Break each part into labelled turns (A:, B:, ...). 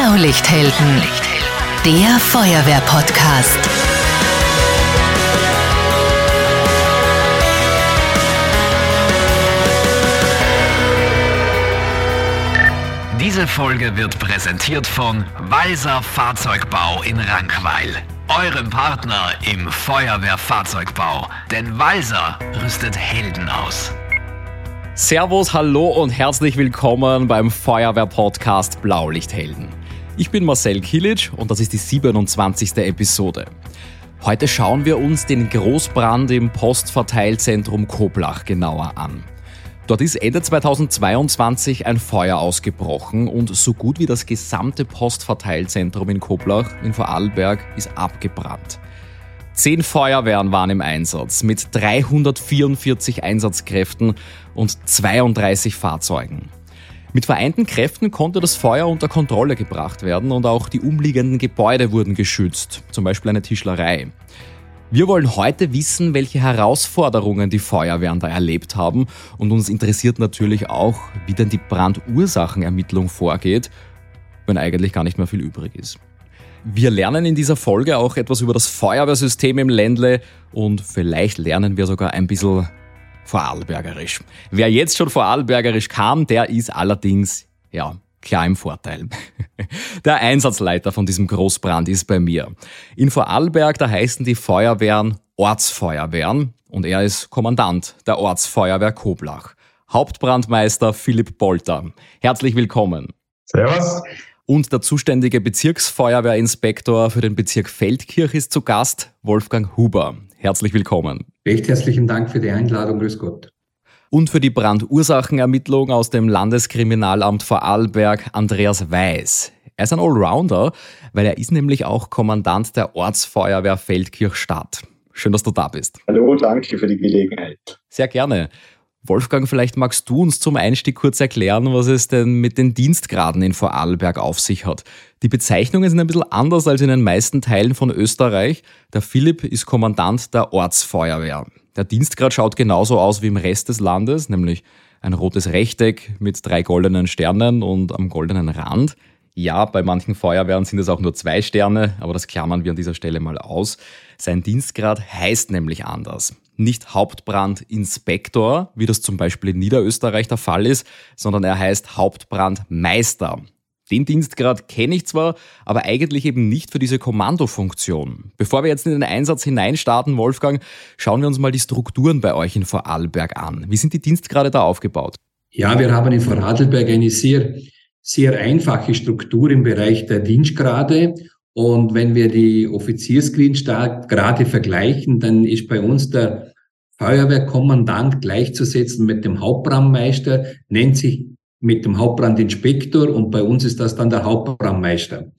A: Blaulichthelden, der Feuerwehr-Podcast.
B: Diese Folge wird präsentiert von Walser Fahrzeugbau in Rankweil. Eurem Partner im Feuerwehrfahrzeugbau. Denn Walser rüstet Helden aus.
C: Servus, hallo und herzlich willkommen beim Feuerwehr-Podcast Blaulichthelden. Ich bin Marcel Kilic und das ist die 27. Episode. Heute schauen wir uns den Großbrand im Postverteilzentrum Koblach genauer an. Dort ist Ende 2022 ein Feuer ausgebrochen und so gut wie das gesamte Postverteilzentrum in Koblach in Vorarlberg ist abgebrannt. Zehn Feuerwehren waren im Einsatz mit 344 Einsatzkräften und 32 Fahrzeugen. Mit vereinten Kräften konnte das Feuer unter Kontrolle gebracht werden und auch die umliegenden Gebäude wurden geschützt, zum Beispiel eine Tischlerei. Wir wollen heute wissen, welche Herausforderungen die Feuerwehren da erlebt haben und uns interessiert natürlich auch, wie denn die Brandursachenermittlung vorgeht, wenn eigentlich gar nicht mehr viel übrig ist. Wir lernen in dieser Folge auch etwas über das Feuerwehrsystem im Ländle und vielleicht lernen wir sogar ein bisschen Vorarlbergerisch. Wer jetzt schon Vorarlbergerisch kam, der ist allerdings, ja, klar im Vorteil. Der Einsatzleiter von diesem Großbrand ist bei mir. In Vorarlberg, da heißen die Feuerwehren Ortsfeuerwehren und er ist Kommandant der Ortsfeuerwehr Koblach. Hauptbrandmeister Philipp Bolter. Herzlich willkommen.
D: Servus
C: und der zuständige Bezirksfeuerwehrinspektor für den Bezirk Feldkirch ist zu Gast, Wolfgang Huber. Herzlich willkommen.
D: Recht herzlichen Dank für die Einladung, grüß Gott.
C: Und für die Brandursachenermittlung aus dem Landeskriminalamt Vorarlberg Andreas Weiß. Er ist ein Allrounder, weil er ist nämlich auch Kommandant der Ortsfeuerwehr Feldkirch Stadt. Schön, dass du da bist.
D: Hallo, danke für die Gelegenheit.
C: Sehr gerne. Wolfgang, vielleicht magst du uns zum Einstieg kurz erklären, was es denn mit den Dienstgraden in Vorarlberg auf sich hat. Die Bezeichnungen sind ein bisschen anders als in den meisten Teilen von Österreich. Der Philipp ist Kommandant der Ortsfeuerwehr. Der Dienstgrad schaut genauso aus wie im Rest des Landes, nämlich ein rotes Rechteck mit drei goldenen Sternen und am goldenen Rand. Ja, bei manchen Feuerwehren sind es auch nur zwei Sterne, aber das klammern wir an dieser Stelle mal aus. Sein Dienstgrad heißt nämlich anders nicht Hauptbrandinspektor, wie das zum Beispiel in Niederösterreich der Fall ist, sondern er heißt Hauptbrandmeister. Den Dienstgrad kenne ich zwar, aber eigentlich eben nicht für diese Kommandofunktion. Bevor wir jetzt in den Einsatz hineinstarten, Wolfgang, schauen wir uns mal die Strukturen bei euch in Vorarlberg an. Wie sind die Dienstgrade da aufgebaut?
D: Ja, wir haben in Vorarlberg eine sehr, sehr einfache Struktur im Bereich der Dienstgrade und wenn wir die Offiziersgrade vergleichen, dann ist bei uns der Feuerwehrkommandant gleichzusetzen mit dem Hauptbrandmeister, nennt sich mit dem Hauptbrandinspektor und bei uns ist das dann der Hauptbrandmeister.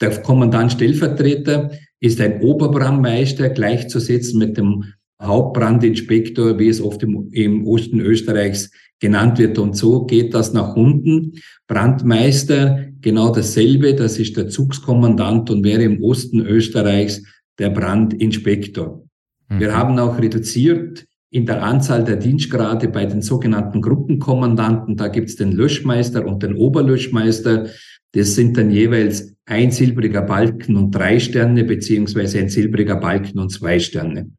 D: Der Kommandant Stellvertreter ist ein Oberbrandmeister gleichzusetzen mit dem Hauptbrandinspektor, wie es oft im, im Osten Österreichs genannt wird. Und so geht das nach unten. Brandmeister, genau dasselbe, das ist der Zugskommandant und wäre im Osten Österreichs der Brandinspektor. Mhm. Wir haben auch reduziert in der Anzahl der Dienstgrade bei den sogenannten Gruppenkommandanten. Da gibt es den Löschmeister und den Oberlöschmeister. Das sind dann jeweils ein silbriger Balken und drei Sterne, beziehungsweise ein silbriger Balken und zwei Sterne.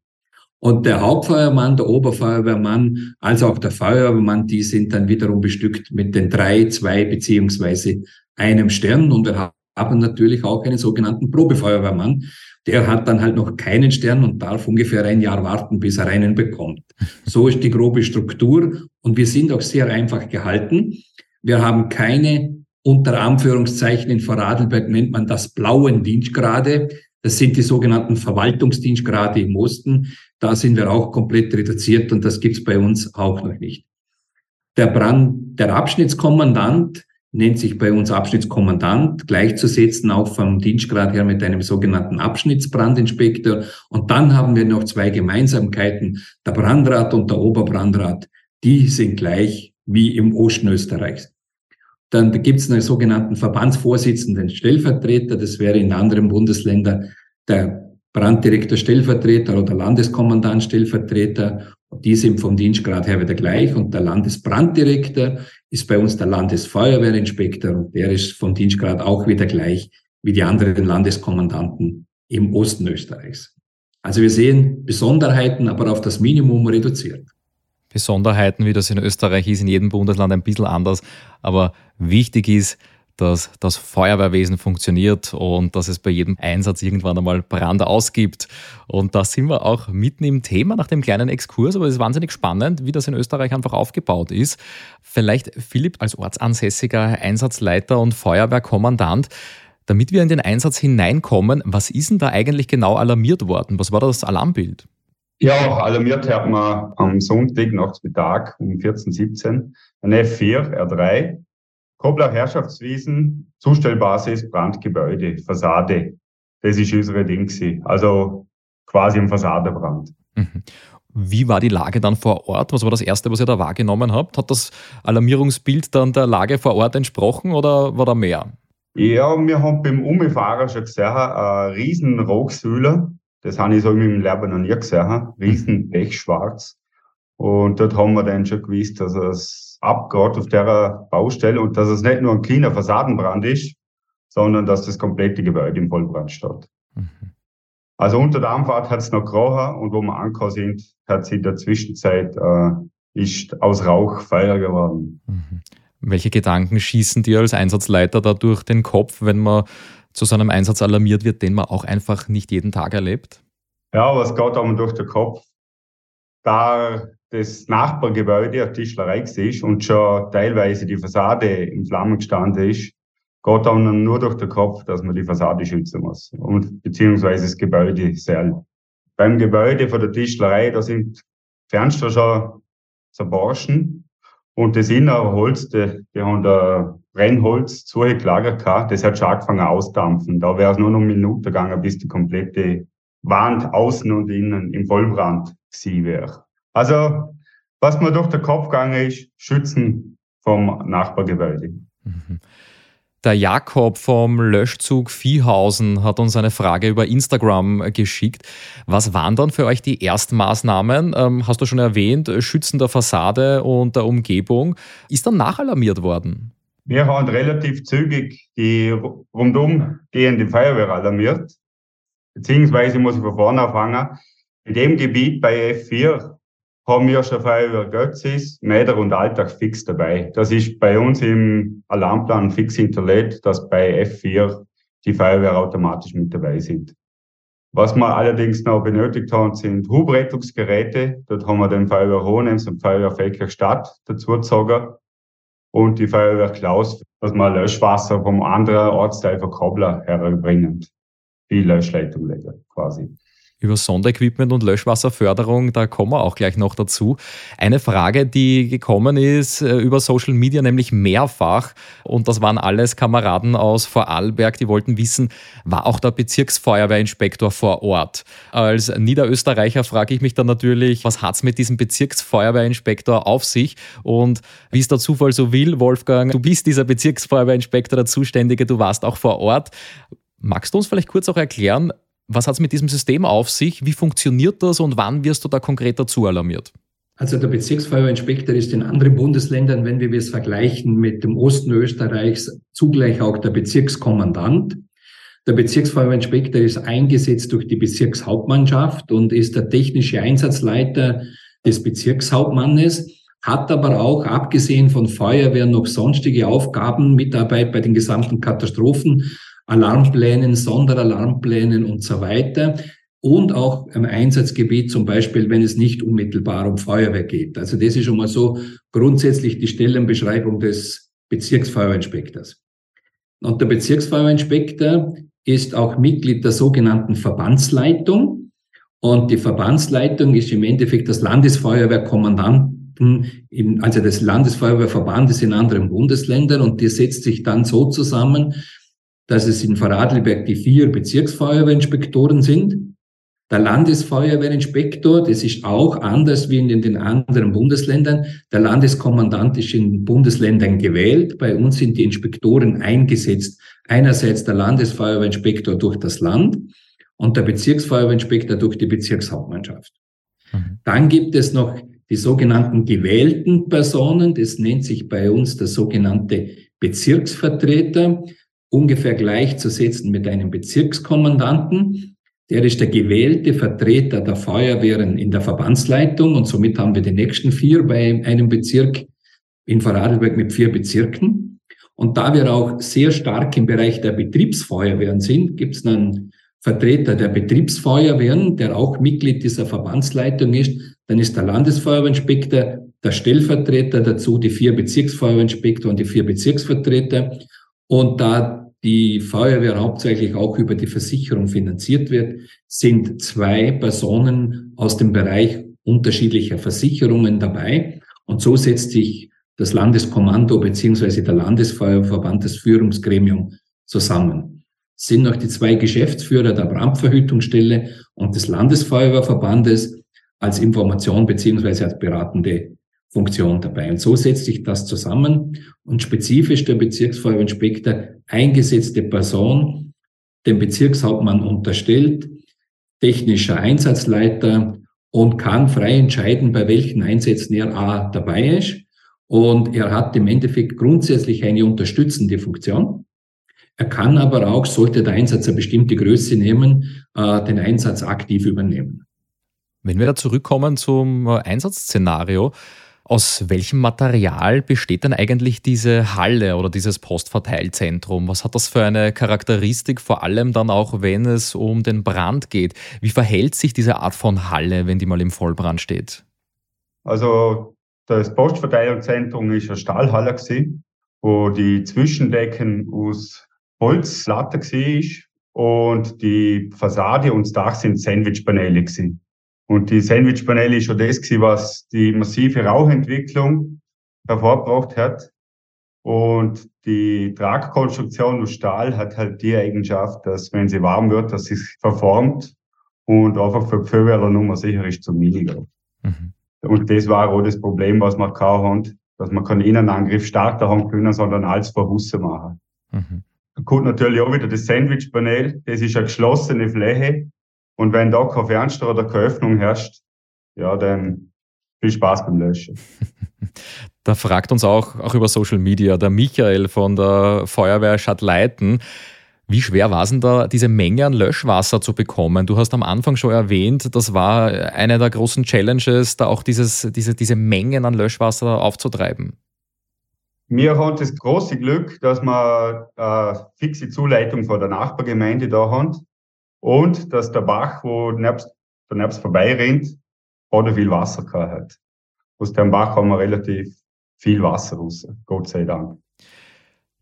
D: Und der Hauptfeuermann, der Oberfeuerwehrmann, als auch der Feuerwehrmann, die sind dann wiederum bestückt mit den drei, zwei beziehungsweise einem Stern. Und wir haben natürlich auch einen sogenannten Probefeuerwehrmann. Der hat dann halt noch keinen Stern und darf ungefähr ein Jahr warten, bis er einen bekommt. So ist die grobe Struktur. Und wir sind auch sehr einfach gehalten. Wir haben keine unter Anführungszeichen in Vorarlberg nennt man das blauen Dienstgrade. Das sind die sogenannten Verwaltungsdienstgrade im Osten. Da sind wir auch komplett reduziert und das gibt's bei uns auch noch nicht. Der Brand, der Abschnittskommandant nennt sich bei uns Abschnittskommandant, gleichzusetzen auch vom Dienstgrad her mit einem sogenannten Abschnittsbrandinspektor. Und dann haben wir noch zwei Gemeinsamkeiten. Der Brandrat und der Oberbrandrat, die sind gleich wie im Osten Österreichs. Dann gibt es einen sogenannten Verbandsvorsitzenden Stellvertreter. Das wäre in anderen Bundesländern der Branddirektor Stellvertreter oder Landeskommandant Stellvertreter. Die sind vom Dienstgrad her wieder gleich. Und der Landesbranddirektor ist bei uns der Landesfeuerwehrinspektor und der ist von Dienstgrad auch wieder gleich wie die anderen Landeskommandanten im Osten Österreichs. Also wir sehen Besonderheiten, aber auf das Minimum reduziert.
C: Besonderheiten, wie das in Österreich ist, in jedem Bundesland ein bisschen anders. Aber wichtig ist, dass das Feuerwehrwesen funktioniert und dass es bei jedem Einsatz irgendwann einmal Brand ausgibt. Und da sind wir auch mitten im Thema nach dem kleinen Exkurs, aber es ist wahnsinnig spannend, wie das in Österreich einfach aufgebaut ist. Vielleicht Philipp als ortsansässiger Einsatzleiter und Feuerwehrkommandant, damit wir in den Einsatz hineinkommen, was ist denn da eigentlich genau alarmiert worden? Was war das Alarmbild?
E: Ja, alarmiert hat man am Sonntag Nachmittag um 14.17 ein F4, R3, Kobler Herrschaftswiesen, Zustellbasis, Brandgebäude, Fassade. Das ist unsere Ding. Also quasi ein Fassadebrand.
C: Mhm. Wie war die Lage dann vor Ort? Was war das Erste, was ihr da wahrgenommen habt? Hat das Alarmierungsbild dann der Lage vor Ort entsprochen oder war da mehr?
E: Ja, wir haben beim Umfahren schon gesehen, eine riesen Rauchsäule. Das habe ich so Leben noch nie gesehen. Riesen Pechschwarz. Und dort haben wir dann schon gewusst, dass es abgeht auf der Baustelle und dass es nicht nur ein kleiner Fassadenbrand ist, sondern dass das komplette Gebäude im Vollbrand steht. Mhm. Also unter der Anfahrt hat es noch gerochen und wo wir angekommen sind, hat es in der Zwischenzeit äh, ist aus Rauch Feuer geworden.
C: Mhm. Welche Gedanken schießen dir als Einsatzleiter da durch den Kopf, wenn man zu so einem Einsatz alarmiert wird, den man auch einfach nicht jeden Tag erlebt?
E: Ja, was geht einem durch den Kopf? Da das Nachbargebäude eine Tischlerei ist und schon teilweise die Fassade in Flammen gestanden ist, geht einem nur durch den Kopf, dass man die Fassade schützen muss und beziehungsweise das Gebäude selbst. Beim Gebäude von der Tischlerei, da sind Fenster schon zerborschen und das innere Holz, die, die haben da Brennholz zugelagert gehabt, das hat schon angefangen ausdampfen. Da wäre es nur noch eine Minute gegangen, bis die komplette Wand außen und innen im Vollbrand gewesen wäre. Also, was mir durch den Kopf gegangen ist, schützen vom Nachbargebäude. Mhm.
C: Der Jakob vom Löschzug Viehhausen hat uns eine Frage über Instagram geschickt. Was waren dann für euch die Erstmaßnahmen? Ähm, hast du schon erwähnt, Schützen der Fassade und der Umgebung. Ist dann nachalarmiert worden?
E: Wir haben relativ zügig die rundum gehende Feuerwehr alarmiert. Beziehungsweise muss ich von vorne anfangen. In dem Gebiet bei F4 haben wir schon Feuerwehr Götzis, Mäder und Alltag fix dabei. Das ist bei uns im Alarmplan fix hinterlegt, dass bei F4 die Feuerwehr automatisch mit dabei sind. Was wir allerdings noch benötigt haben, sind Hubrettungsgeräte. Dort haben wir den Feuerwehr Hohenems und Feuerwehr Felker Stadt dazu gezogen. Und die Feuerwehr Klaus, dass wir Löschwasser vom anderen Ortsteil von Kobler herbringen. Die Löschleitung legen, quasi
C: über Sonderequipment und Löschwasserförderung, da kommen wir auch gleich noch dazu. Eine Frage, die gekommen ist äh, über Social Media, nämlich mehrfach, und das waren alles Kameraden aus Vorarlberg, die wollten wissen, war auch der Bezirksfeuerwehrinspektor vor Ort? Als Niederösterreicher frage ich mich dann natürlich, was hat es mit diesem Bezirksfeuerwehrinspektor auf sich? Und wie es der Zufall so will, Wolfgang, du bist dieser Bezirksfeuerwehrinspektor, der Zuständige, du warst auch vor Ort. Magst du uns vielleicht kurz auch erklären, was hat es mit diesem System auf sich? Wie funktioniert das und wann wirst du da konkret dazu alarmiert?
D: Also der Bezirksfeuerwehrinspektor ist in anderen Bundesländern, wenn wir es vergleichen mit dem Osten Österreichs, zugleich auch der Bezirkskommandant. Der Bezirksfeuerwehrinspektor ist eingesetzt durch die Bezirkshauptmannschaft und ist der technische Einsatzleiter des Bezirkshauptmannes, hat aber auch, abgesehen von Feuerwehr, noch sonstige Aufgaben, Mitarbeit bei den gesamten Katastrophen Alarmplänen, Sonderalarmplänen und so weiter. Und auch im Einsatzgebiet, zum Beispiel, wenn es nicht unmittelbar um Feuerwehr geht. Also das ist schon mal so grundsätzlich die Stellenbeschreibung des Bezirksfeuerinspektors. Und der Bezirksfeuerinspektor ist auch Mitglied der sogenannten Verbandsleitung. Und die Verbandsleitung ist im Endeffekt das Landesfeuerwehrkommandanten, also des Landesfeuerwehrverbandes in anderen Bundesländern. Und die setzt sich dann so zusammen, dass es in Vorarlberg die vier Bezirksfeuerwehrinspektoren sind. Der Landesfeuerwehrinspektor, das ist auch anders wie in den anderen Bundesländern. Der Landeskommandant ist in Bundesländern gewählt. Bei uns sind die Inspektoren eingesetzt. Einerseits der Landesfeuerwehrinspektor durch das Land und der Bezirksfeuerwehrinspektor durch die Bezirkshauptmannschaft. Mhm. Dann gibt es noch die sogenannten gewählten Personen, das nennt sich bei uns der sogenannte Bezirksvertreter, ungefähr gleichzusetzen mit einem Bezirkskommandanten. Der ist der gewählte Vertreter der Feuerwehren in der Verbandsleitung und somit haben wir die nächsten vier bei einem Bezirk in Vorarlberg mit vier Bezirken. Und da wir auch sehr stark im Bereich der Betriebsfeuerwehren sind, gibt es einen Vertreter der Betriebsfeuerwehren, der auch Mitglied dieser Verbandsleitung ist. Dann ist der Landesfeuerwehrinspektor der Stellvertreter dazu, die vier Bezirksfeuerwehrinspektor und die vier Bezirksvertreter. Und da die Feuerwehr hauptsächlich auch über die Versicherung finanziert wird, sind zwei Personen aus dem Bereich unterschiedlicher Versicherungen dabei. Und so setzt sich das Landeskommando beziehungsweise der Landesfeuerverband, das Führungsgremium zusammen sind noch die zwei Geschäftsführer der Brandverhütungsstelle und des Landesfeuerwehrverbandes als Information beziehungsweise als beratende Funktion dabei. Und so setzt sich das zusammen und spezifisch der Bezirksfeuerwehrinspektor eingesetzte Person dem Bezirkshauptmann unterstellt, technischer Einsatzleiter und kann frei entscheiden, bei welchen Einsätzen er A dabei ist. Und er hat im Endeffekt grundsätzlich eine unterstützende Funktion. Er kann aber auch, sollte der Einsatz eine bestimmte Größe nehmen, äh, den Einsatz aktiv übernehmen.
C: Wenn wir da zurückkommen zum äh, Einsatzszenario, aus welchem Material besteht denn eigentlich diese Halle oder dieses Postverteilzentrum? Was hat das für eine Charakteristik, vor allem dann auch, wenn es um den Brand geht? Wie verhält sich diese Art von Halle, wenn die mal im Vollbrand steht?
E: Also das Postverteilungszentrum ist eine Stahlhalle wo die Zwischendecken aus Holzlatte war und die Fassade und das Dach sind Sandwichpaneele gewesen. Und die Sandwichpaneele ist schon das gewesen, was die massive Rauchentwicklung hervorgebracht hat. Und die Tragkonstruktion aus Stahl hat halt die Eigenschaft, dass wenn sie warm wird, dass sie sich verformt und einfach für Pföhwerler Nummer sicher ist zum Miniger. Mhm. Und das war auch das Problem, was wir gehabt haben, dass man keinen Innenangriff starten haben können, sondern als Verhusse machen. Mhm. Da kommt natürlich auch wieder das Sandwich-Panel. Das ist eine geschlossene Fläche. Und wenn da kein Fernsteuer oder keine Öffnung herrscht, ja, dann viel Spaß beim Löschen.
C: Da fragt uns auch, auch über Social Media der Michael von der Feuerwehr Schadleiten. Wie schwer war es denn da, diese Menge an Löschwasser zu bekommen? Du hast am Anfang schon erwähnt, das war eine der großen Challenges, da auch dieses, diese, diese Mengen an Löschwasser aufzutreiben.
E: Wir haben das große Glück, dass wir eine äh, fixe Zuleitung von der Nachbargemeinde da haben und dass der Bach, wo nebst, der nebst vorbeirennt, oder viel Wasser gehabt hat. Aus dem Bach haben wir relativ viel Wasser raus, Gott sei Dank.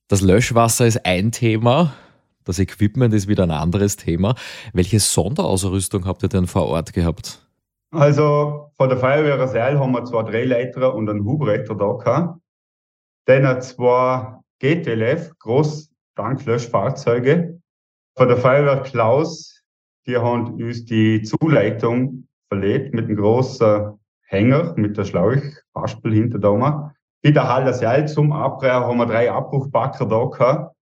C: Das Löschwasser ist ein Thema. Das Equipment ist wieder ein anderes Thema. Welche Sonderausrüstung habt ihr denn vor Ort gehabt?
E: Also von der Feuerwehr Seil haben wir zwei Drehleiter und einen Hubretter da gehabt. Dann zwei GTLF, Großtanklöschfahrzeuge. Von der Feuerwehr Klaus, die haben uns die Zuleitung verlegt mit einem großen Hänger, mit der Schlauchhaspel hinter da. Bei der Halle Seil zum Abbrechen haben wir drei Abbruchbacker da gehabt.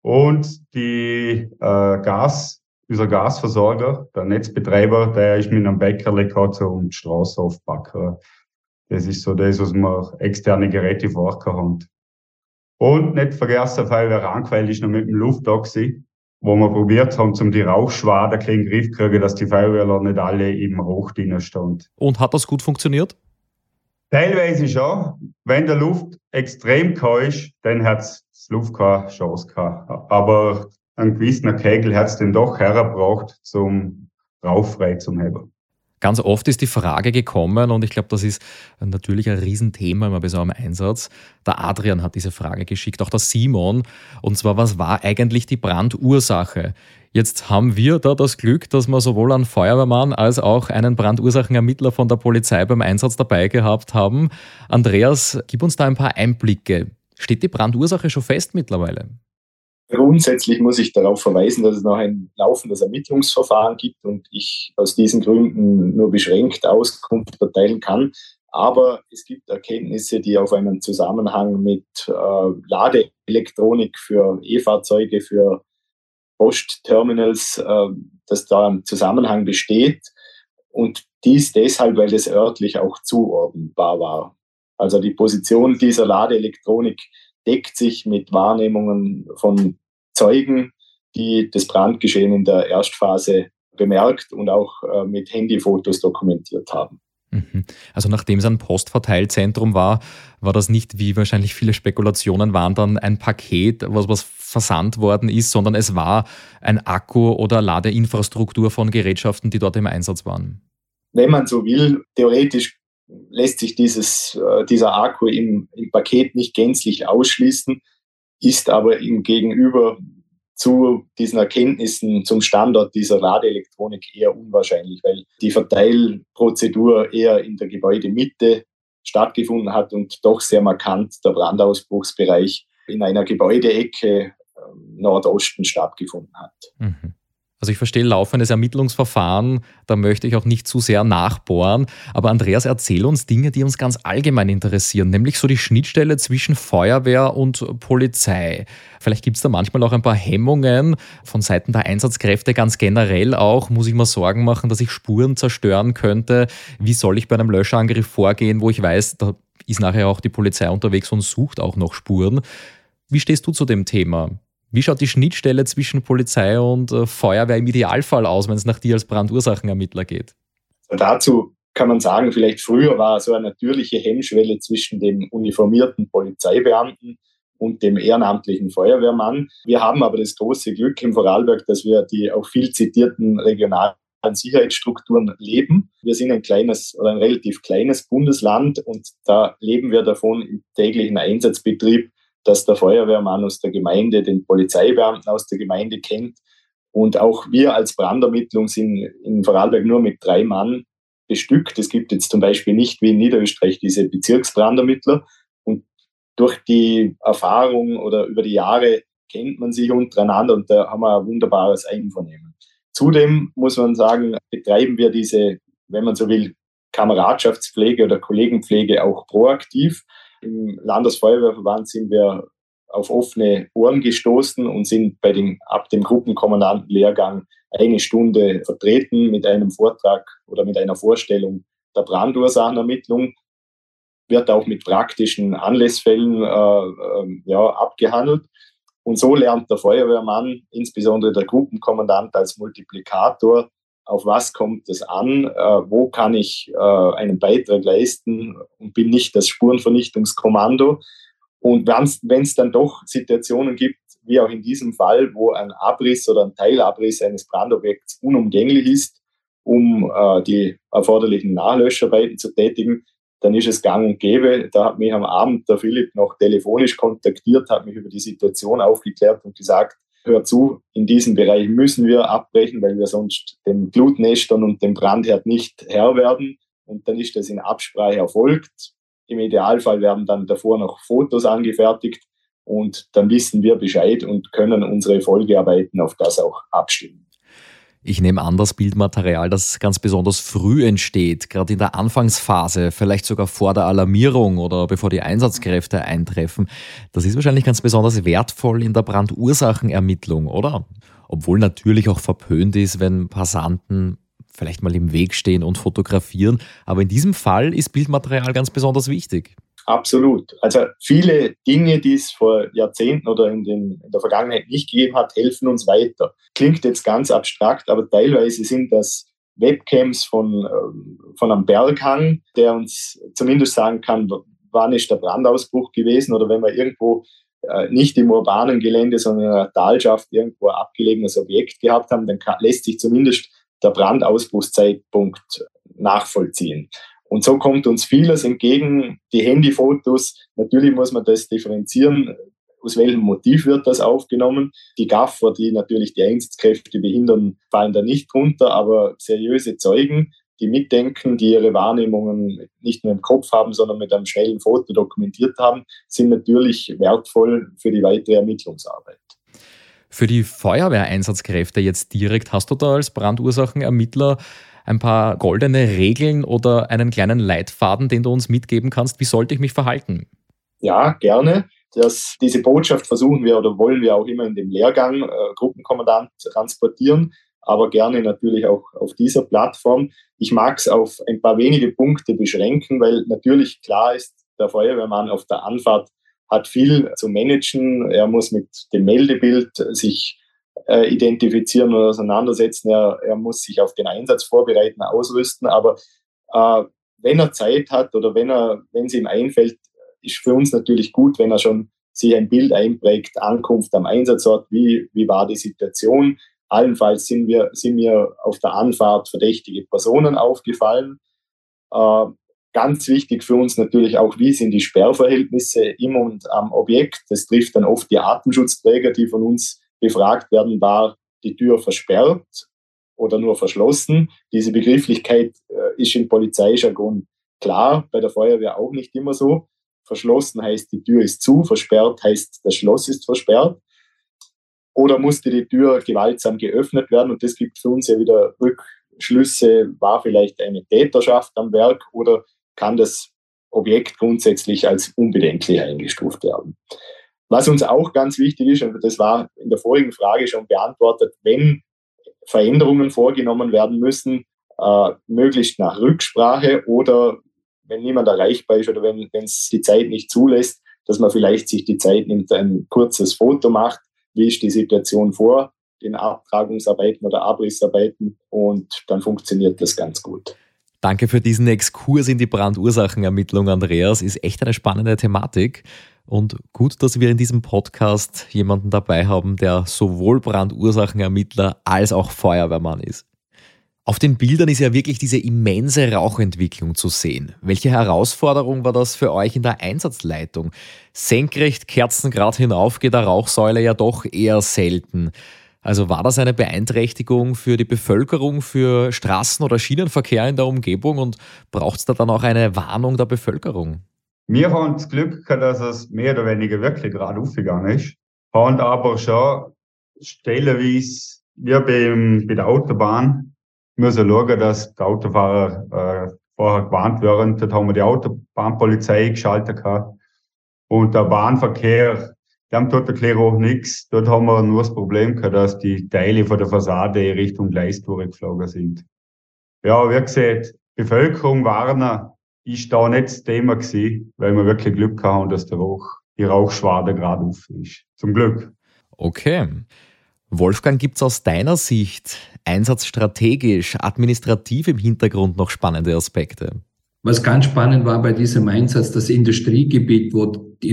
E: Und die äh, Gas, unser Gasversorger, der Netzbetreiber, der ist mit einem Bäckerle gehabt, zum Straße aufbacken. Das ist so das, was wir externe Geräte vorher haben. Und nicht vergessen, Feuerwehr Rankwell ist noch mit dem Luftoxy, wo wir probiert haben, zum die Rauchschwaden in den Griff zu kriegen, dass die Feuerwehrler nicht alle im Rauch drinnen stehen.
C: Und hat das gut funktioniert?
E: Teilweise schon. Wenn der Luft extrem kalt ist, dann hat das Luft keine Chance gehabt. Aber einen gewissen Kegel hat es dann doch hergebracht, zum rauchfrei zu haben.
C: Ganz oft ist die Frage gekommen, und ich glaube, das ist natürlich ein Riesenthema immer bei so einem Einsatz. Der Adrian hat diese Frage geschickt, auch der Simon. Und zwar, was war eigentlich die Brandursache? Jetzt haben wir da das Glück, dass wir sowohl einen Feuerwehrmann als auch einen Brandursachenermittler von der Polizei beim Einsatz dabei gehabt haben. Andreas, gib uns da ein paar Einblicke. Steht die Brandursache schon fest mittlerweile?
F: Grundsätzlich muss ich darauf verweisen, dass es noch ein laufendes Ermittlungsverfahren gibt und ich aus diesen Gründen nur beschränkt Auskunft erteilen kann. Aber es gibt Erkenntnisse, die auf einen Zusammenhang mit äh, Ladeelektronik für E-Fahrzeuge, für Postterminals, äh, dass da ein Zusammenhang besteht. Und dies deshalb, weil das örtlich auch zuordnenbar war. Also die Position dieser Ladeelektronik deckt sich mit Wahrnehmungen von Zeugen, die das Brandgeschehen in der Erstphase bemerkt und auch äh, mit Handyfotos dokumentiert haben.
C: Mhm. Also nachdem es ein Postverteilzentrum war, war das nicht, wie wahrscheinlich viele Spekulationen waren, dann ein Paket, was, was versandt worden ist, sondern es war ein Akku oder Ladeinfrastruktur von Gerätschaften, die dort im Einsatz waren.
F: Wenn man so will, theoretisch lässt sich dieses, äh, dieser Akku im, im Paket nicht gänzlich ausschließen, ist aber im Gegenüber zu diesen Erkenntnissen zum Standort dieser Ladeelektronik eher unwahrscheinlich, weil die Verteilprozedur eher in der Gebäudemitte stattgefunden hat und doch sehr markant der Brandausbruchsbereich in einer Gebäudeecke ähm, Nordosten stattgefunden hat. Mhm.
C: Also ich verstehe laufendes Ermittlungsverfahren, da möchte ich auch nicht zu sehr nachbohren. Aber Andreas, erzähl uns Dinge, die uns ganz allgemein interessieren, nämlich so die Schnittstelle zwischen Feuerwehr und Polizei. Vielleicht gibt es da manchmal auch ein paar Hemmungen von Seiten der Einsatzkräfte ganz generell auch. Muss ich mir Sorgen machen, dass ich Spuren zerstören könnte? Wie soll ich bei einem Löschangriff vorgehen, wo ich weiß, da ist nachher auch die Polizei unterwegs und sucht auch noch Spuren? Wie stehst du zu dem Thema? Wie schaut die Schnittstelle zwischen Polizei und äh, Feuerwehr im Idealfall aus, wenn es nach dir als Brandursachenermittler geht?
F: Dazu kann man sagen, vielleicht früher war so eine natürliche Hemmschwelle zwischen dem uniformierten Polizeibeamten und dem ehrenamtlichen Feuerwehrmann. Wir haben aber das große Glück im Vorarlberg, dass wir die auch viel zitierten regionalen Sicherheitsstrukturen leben. Wir sind ein kleines oder ein relativ kleines Bundesland und da leben wir davon im täglichen Einsatzbetrieb, dass der Feuerwehrmann aus der Gemeinde den Polizeibeamten aus der Gemeinde kennt. Und auch wir als Brandermittlung sind in Vorarlberg nur mit drei Mann bestückt. Es gibt jetzt zum Beispiel nicht wie in Niederösterreich diese Bezirksbrandermittler. Und durch die Erfahrung oder über die Jahre kennt man sich untereinander und da haben wir ein wunderbares Einvernehmen. Zudem muss man sagen, betreiben wir diese, wenn man so will, Kameradschaftspflege oder Kollegenpflege auch proaktiv. Im Landesfeuerwehrverband sind wir auf offene Ohren gestoßen und sind bei den, ab dem Gruppenkommandantenlehrgang eine Stunde vertreten mit einem Vortrag oder mit einer Vorstellung der Brandursachenermittlung. Wird auch mit praktischen Anlässfällen äh, äh, ja, abgehandelt. Und so lernt der Feuerwehrmann, insbesondere der Gruppenkommandant als Multiplikator, auf was kommt es an, äh, wo kann ich äh, einen Beitrag leisten und bin nicht das Spurenvernichtungskommando. Und wenn es dann doch Situationen gibt, wie auch in diesem Fall, wo ein Abriss oder ein Teilabriss eines Brandobjekts unumgänglich ist, um äh, die erforderlichen Nachlöscharbeiten zu tätigen, dann ist es gang und gäbe. Da hat mich am Abend der Philipp noch telefonisch kontaktiert, hat mich über die Situation aufgeklärt und gesagt, hör zu, in diesem Bereich müssen wir abbrechen, weil wir sonst den Glutnestern und dem Brandherd nicht Herr werden. Und dann ist das in Absprache erfolgt. Im Idealfall werden dann davor noch Fotos angefertigt und dann wissen wir Bescheid und können unsere Folgearbeiten auf das auch abstimmen.
C: Ich nehme an, das Bildmaterial, das ganz besonders früh entsteht, gerade in der Anfangsphase, vielleicht sogar vor der Alarmierung oder bevor die Einsatzkräfte eintreffen, das ist wahrscheinlich ganz besonders wertvoll in der Brandursachenermittlung, oder? Obwohl natürlich auch verpönt ist, wenn Passanten vielleicht mal im Weg stehen und fotografieren. Aber in diesem Fall ist Bildmaterial ganz besonders wichtig.
F: Absolut. Also viele Dinge, die es vor Jahrzehnten oder in, den, in der Vergangenheit nicht gegeben hat, helfen uns weiter. Klingt jetzt ganz abstrakt, aber teilweise sind das Webcams von, ähm, von einem Berghang, der uns zumindest sagen kann, wann ist der Brandausbruch gewesen oder wenn wir irgendwo äh, nicht im urbanen Gelände, sondern in einer Talschaft irgendwo ein abgelegenes Objekt gehabt haben, dann lässt sich zumindest der Brandausbruchszeitpunkt nachvollziehen. Und so kommt uns vieles entgegen. Die Handyfotos, natürlich muss man das differenzieren. Aus welchem Motiv wird das aufgenommen? Die Gaffer, die natürlich die Einsatzkräfte behindern, fallen da nicht drunter, aber seriöse Zeugen, die mitdenken, die ihre Wahrnehmungen nicht nur im Kopf haben, sondern mit einem schnellen Foto dokumentiert haben, sind natürlich wertvoll für die weitere Ermittlungsarbeit.
C: Für die Feuerwehreinsatzkräfte jetzt direkt, hast du da als Brandursachenermittler ein paar goldene Regeln oder einen kleinen Leitfaden, den du uns mitgeben kannst? Wie sollte ich mich verhalten?
F: Ja, gerne. Das, diese Botschaft versuchen wir oder wollen wir auch immer in dem Lehrgang äh, Gruppenkommandant transportieren. aber gerne natürlich auch auf dieser Plattform. Ich mag es auf ein paar wenige Punkte beschränken, weil natürlich klar ist, der Feuerwehrmann auf der Anfahrt hat viel zu managen. Er muss mit dem Meldebild sich äh, identifizieren und auseinandersetzen. Er, er muss sich auf den Einsatz vorbereiten, ausrüsten. Aber äh, wenn er Zeit hat oder wenn er, wenn es ihm einfällt, ist für uns natürlich gut, wenn er schon sich ein Bild einprägt, Ankunft am Einsatzort, wie, wie war die Situation. Allenfalls sind, wir, sind mir auf der Anfahrt verdächtige Personen aufgefallen. Äh, ganz wichtig für uns natürlich auch, wie sind die Sperrverhältnisse im und am Objekt. Das trifft dann oft die Atemschutzträger, die von uns befragt werden, war die Tür versperrt oder nur verschlossen. Diese Begrifflichkeit äh, ist im Polizeijargon klar, bei der Feuerwehr auch nicht immer so. Verschlossen heißt, die Tür ist zu, versperrt heißt, das Schloss ist versperrt. Oder musste die Tür gewaltsam geöffnet werden? Und das gibt für uns ja wieder Rückschlüsse, war vielleicht eine Täterschaft am Werk oder kann das Objekt grundsätzlich als unbedenklich eingestuft werden. Was uns auch ganz wichtig ist, und das war in der vorigen Frage schon beantwortet, wenn Veränderungen vorgenommen werden müssen, äh, möglichst nach Rücksprache oder wenn niemand erreichbar ist oder wenn es die Zeit nicht zulässt, dass man vielleicht sich die Zeit nimmt, ein kurzes Foto macht, wie ist die Situation vor den Abtragungsarbeiten oder Abrissarbeiten und dann funktioniert das ganz gut.
C: Danke für diesen Exkurs in die Brandursachenermittlung, Andreas. Ist echt eine spannende Thematik. Und gut, dass wir in diesem Podcast jemanden dabei haben, der sowohl Brandursachenermittler als auch Feuerwehrmann ist. Auf den Bildern ist ja wirklich diese immense Rauchentwicklung zu sehen. Welche Herausforderung war das für euch in der Einsatzleitung? Senkrecht Kerzengrad hinauf geht der Rauchsäule ja doch eher selten. Also war das eine Beeinträchtigung für die Bevölkerung, für Straßen- oder Schienenverkehr in der Umgebung und braucht es da dann auch eine Warnung der Bevölkerung?
E: Wir haben das Glück gehabt, dass es mehr oder weniger wirklich gerade aufgegangen ist. Haben aber schon stellenweise, wie beim, bei der Autobahn, müssen schauen, dass die Autofahrer äh, vorher gewarnt werden. Dort haben wir die Autobahnpolizei geschaltet gehabt. Und der Bahnverkehr, die haben dort erklärt auch nichts. Dort haben wir nur das Problem gehabt, dass die Teile von der Fassade Richtung Gleis durchgeflogen sind. Ja, wie gesagt, Bevölkerung warnen ist da nicht das Thema gewesen, weil wir wirklich Glück haben, dass der Rauch, die Rauchschwade gerade auf ist. Zum Glück.
C: Okay. Wolfgang, gibt es aus deiner Sicht einsatzstrategisch, administrativ im Hintergrund noch spannende Aspekte?
D: Was ganz spannend war bei diesem Einsatz, das Industriegebiet, wo,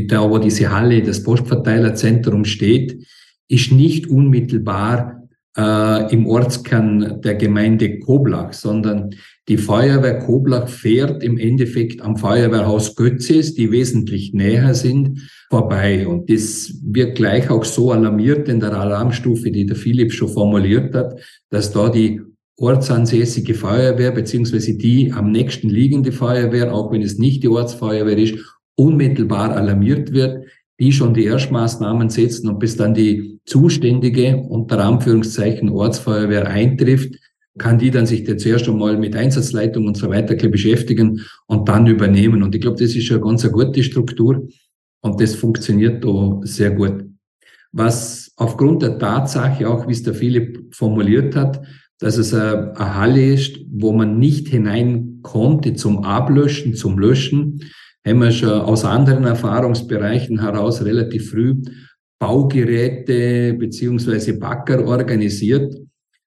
D: da wo diese Halle, das Postverteilerzentrum steht, ist nicht unmittelbar äh, im Ortskern der Gemeinde Koblach, sondern die Feuerwehr Koblach fährt im Endeffekt am Feuerwehrhaus Götzes, die wesentlich näher sind, vorbei. Und das wird gleich auch so alarmiert in der Alarmstufe, die der Philipp schon formuliert hat, dass da die ortsansässige Feuerwehr beziehungsweise die am nächsten liegende Feuerwehr, auch wenn es nicht die Ortsfeuerwehr ist, unmittelbar alarmiert wird, die schon die Erstmaßnahmen setzen und bis dann die zuständige, unter Anführungszeichen, Ortsfeuerwehr eintrifft, kann die dann sich zuerst einmal mit Einsatzleitung und so weiter beschäftigen und dann übernehmen. Und ich glaube, das ist schon eine ganz gute Struktur und das funktioniert da sehr gut. Was aufgrund der Tatsache, auch wie es der Philipp formuliert hat, dass es eine, eine Halle ist, wo man nicht hinein konnte zum Ablöschen, zum Löschen, haben wir schon aus anderen Erfahrungsbereichen heraus relativ früh Baugeräte beziehungsweise Backer organisiert,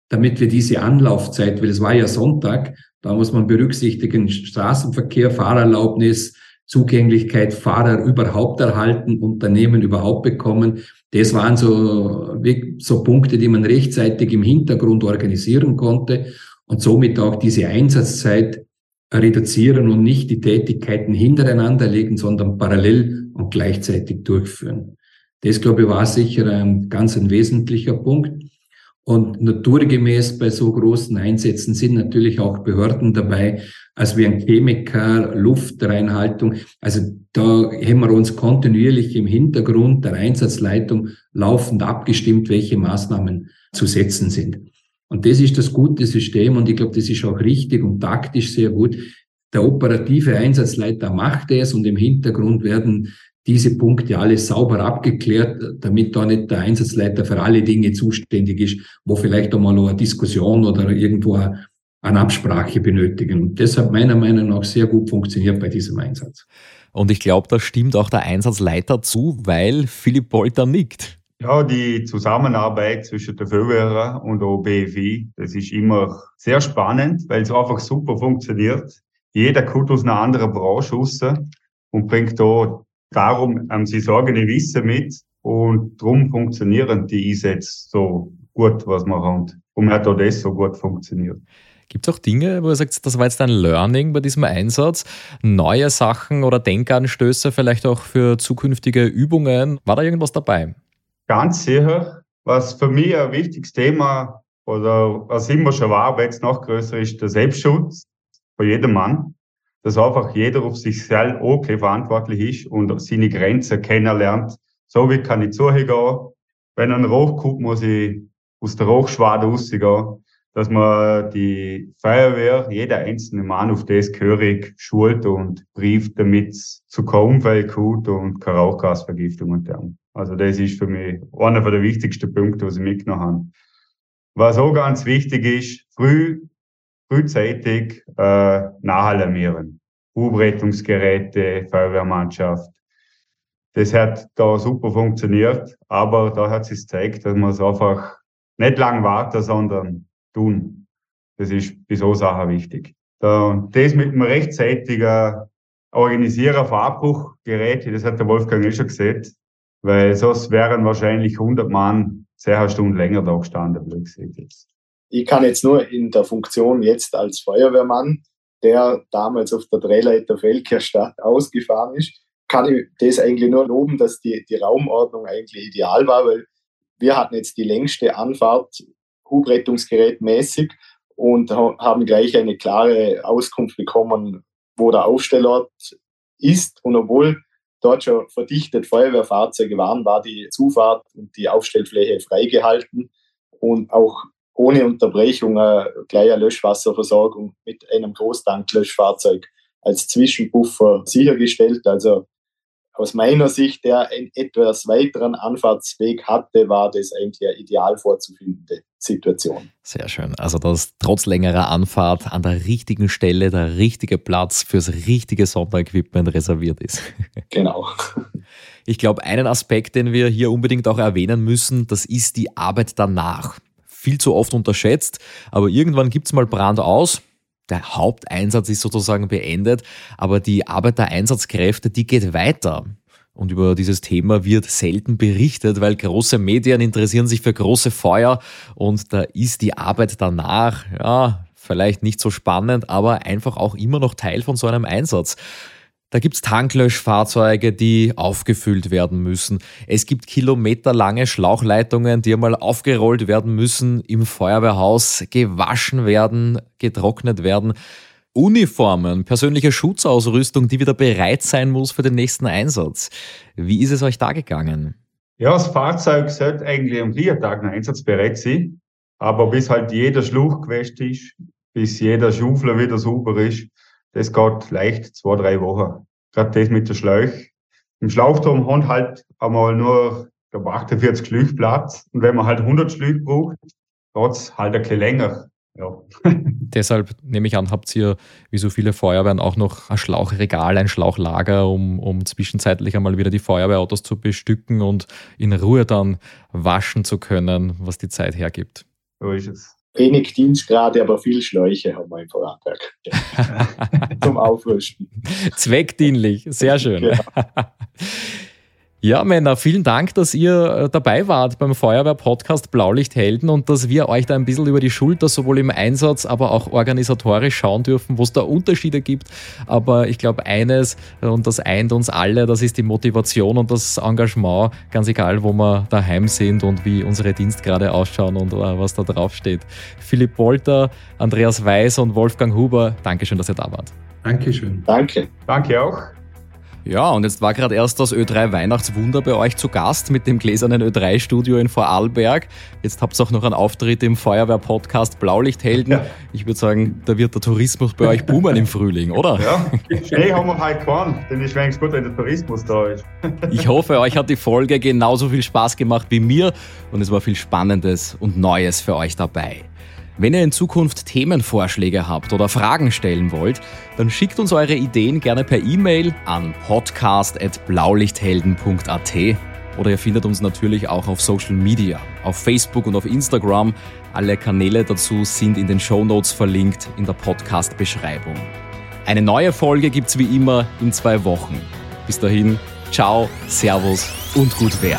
D: damit wir diese Anlaufzeit, weil es war ja Sonntag, da muss man berücksichtigen, Straßenverkehr, Fahrerlaubnis, Zugänglichkeit, Fahrer überhaupt erhalten, Unternehmen überhaupt bekommen. Das waren so, so Punkte, die man rechtzeitig im Hintergrund organisieren konnte und somit auch diese Einsatzzeit reduzieren und nicht die Tätigkeiten hintereinander legen, sondern parallel und gleichzeitig durchführen. Das, glaube ich, war sicher ein ganz ein wesentlicher Punkt. Und naturgemäß bei so großen Einsätzen sind natürlich auch Behörden dabei, als wie ein Chemiker, Luftreinhaltung. Also da haben wir uns kontinuierlich im Hintergrund der Einsatzleitung laufend abgestimmt, welche Maßnahmen zu setzen sind. Und das ist das gute System und ich glaube, das ist auch richtig und taktisch sehr gut. Der operative Einsatzleiter macht es und im Hintergrund werden diese Punkte alles sauber abgeklärt, damit da nicht der Einsatzleiter für alle Dinge zuständig ist, wo vielleicht einmal noch eine Diskussion oder irgendwo eine, Absprache benötigen. Und deshalb meiner Meinung nach sehr gut funktioniert bei diesem Einsatz.
C: Und ich glaube, da stimmt auch der Einsatzleiter zu, weil Philipp Polter nickt.
E: Ja, die Zusammenarbeit zwischen der Feuerwehr und der BFI, das ist immer sehr spannend, weil es einfach super funktioniert. Jeder kommt aus einer anderen Branche raus und bringt da darum haben sie eigene Wissen mit und darum funktionieren die Einsätze so gut, was man hat. Und hat auch das so gut funktioniert.
C: Gibt es auch Dinge, wo ihr sagt, das war jetzt ein Learning bei diesem Einsatz? Neue Sachen oder Denkanstöße vielleicht auch für zukünftige Übungen? War da irgendwas dabei?
E: Ganz sicher. Was für mich ein wichtiges Thema oder was immer schon war, aber jetzt noch größer ist, der Selbstschutz für jeden Mann dass einfach jeder auf sich selbst okay verantwortlich ist und seine Grenzen kennenlernt. So wie kann ich zugehen. Wenn ein Rauch kommt, muss ich aus der Rauchschwade rausgehen. Dass man die Feuerwehr, jeder einzelne Mann auf das gehörig schult und brieft, damit es zu keinem Unfall kommt und keine Rauchgasvergiftung und dem. Also das ist für mich einer der wichtigsten Punkte, was ich mitgenommen habe. Was auch ganz wichtig ist, früh frühzeitig äh, nachalarmieren. Hubrettungsgeräte, Feuerwehrmannschaft. Das hat da super funktioniert, aber da hat sich gezeigt, dass man es einfach nicht lang warten, sondern tun. Das ist bei so Sachen wichtig. Da, das mit einem rechtzeitigen Organisieren von Abbruchgeräten, das hat der Wolfgang eh schon gesagt, weil sonst wären wahrscheinlich 100 Mann 10 Stunden länger da gestanden, blöd gesagt.
F: Ich kann jetzt nur in der Funktion jetzt als Feuerwehrmann, der damals auf der Drehleiter Feldkirchstadt ausgefahren ist, kann ich das eigentlich nur loben, dass die, die Raumordnung eigentlich ideal war, weil wir hatten jetzt die längste Anfahrt Hubrettungsgerätmäßig und haben gleich eine klare Auskunft bekommen, wo der Aufstellort ist. Und obwohl dort schon verdichtet Feuerwehrfahrzeuge waren, war die Zufahrt und die Aufstellfläche freigehalten und auch ohne Unterbrechung äh, eine Löschwasserversorgung mit einem Großtanklöschfahrzeug als Zwischenpuffer sichergestellt. Also aus meiner Sicht, der einen etwas weiteren Anfahrtsweg hatte, war das eigentlich eine ideal vorzufindende Situation.
C: Sehr schön. Also, dass trotz längerer Anfahrt an der richtigen Stelle der richtige Platz fürs richtige Sonderequipment reserviert ist.
F: Genau.
C: Ich glaube, einen Aspekt, den wir hier unbedingt auch erwähnen müssen, das ist die Arbeit danach viel zu oft unterschätzt, aber irgendwann gibt es mal Brand aus. Der Haupteinsatz ist sozusagen beendet, aber die Arbeit der Einsatzkräfte, die geht weiter. Und über dieses Thema wird selten berichtet, weil große Medien interessieren sich für große Feuer und da ist die Arbeit danach, ja, vielleicht nicht so spannend, aber einfach auch immer noch Teil von so einem Einsatz. Da gibt's Tanklöschfahrzeuge, die aufgefüllt werden müssen. Es gibt kilometerlange Schlauchleitungen, die einmal aufgerollt werden müssen, im Feuerwehrhaus gewaschen werden, getrocknet werden. Uniformen, persönliche Schutzausrüstung, die wieder bereit sein muss für den nächsten Einsatz. Wie ist es euch da gegangen?
E: Ja, das Fahrzeug sollte eigentlich am vier Tagen einsatzbereit sein. Aber bis halt jeder Schluch gewäscht ist, bis jeder Schaufler wieder sauber ist, das geht leicht zwei, drei Wochen. Gerade das mit der Schläuch. Im Schlauchturm haben halt einmal nur glaube, 48 Schlüch Platz. Und wenn man halt 100 Schlüch braucht, geht es halt ein bisschen länger. Ja.
C: Deshalb nehme ich an, habt ihr, wie so viele Feuerwehren, auch noch ein Schlauchregal, ein Schlauchlager, um, um zwischenzeitlich einmal wieder die Feuerwehrautos zu bestücken und in Ruhe dann waschen zu können, was die Zeit hergibt.
E: So ist es
F: wenig Dienstgrade, aber viel Schläuche haben wir im Vorarlberg zum Aufrüsten.
C: Zweckdienlich, sehr schön. Genau. Ja, Männer, vielen Dank, dass ihr äh, dabei wart beim Feuerwehr-Podcast Blaulichthelden und dass wir euch da ein bisschen über die Schulter sowohl im Einsatz, aber auch organisatorisch schauen dürfen, wo es da Unterschiede gibt. Aber ich glaube, eines, äh, und das eint uns alle, das ist die Motivation und das Engagement, ganz egal, wo wir daheim sind und wie unsere Dienstgrade ausschauen und äh, was da draufsteht. Philipp Polter, Andreas Weiß und Wolfgang Huber, Dankeschön, dass ihr da wart.
D: Dankeschön.
F: Danke.
E: Danke auch.
C: Ja, und jetzt war gerade erst das Ö3 Weihnachtswunder bei euch zu Gast mit dem gläsernen Ö3-Studio in Vorarlberg. Jetzt habt ihr auch noch einen Auftritt im Feuerwehr-Podcast Blaulichthelden. Ja. Ich würde sagen, da wird der Tourismus bei euch boomen im Frühling, oder?
E: Ja, Schnee haben wir halt keinen, denn ich wenigstens gut, wenn der Tourismus da ist.
C: ich hoffe, euch hat die Folge genauso viel Spaß gemacht wie mir und es war viel Spannendes und Neues für euch dabei. Wenn ihr in Zukunft Themenvorschläge habt oder Fragen stellen wollt, dann schickt uns eure Ideen gerne per E-Mail an podcast.blaulichthelden.at oder ihr findet uns natürlich auch auf Social Media, auf Facebook und auf Instagram. Alle Kanäle dazu sind in den Show Notes verlinkt in der Podcast-Beschreibung. Eine neue Folge gibt's wie immer in zwei Wochen. Bis dahin, ciao, servus und gut Wehr.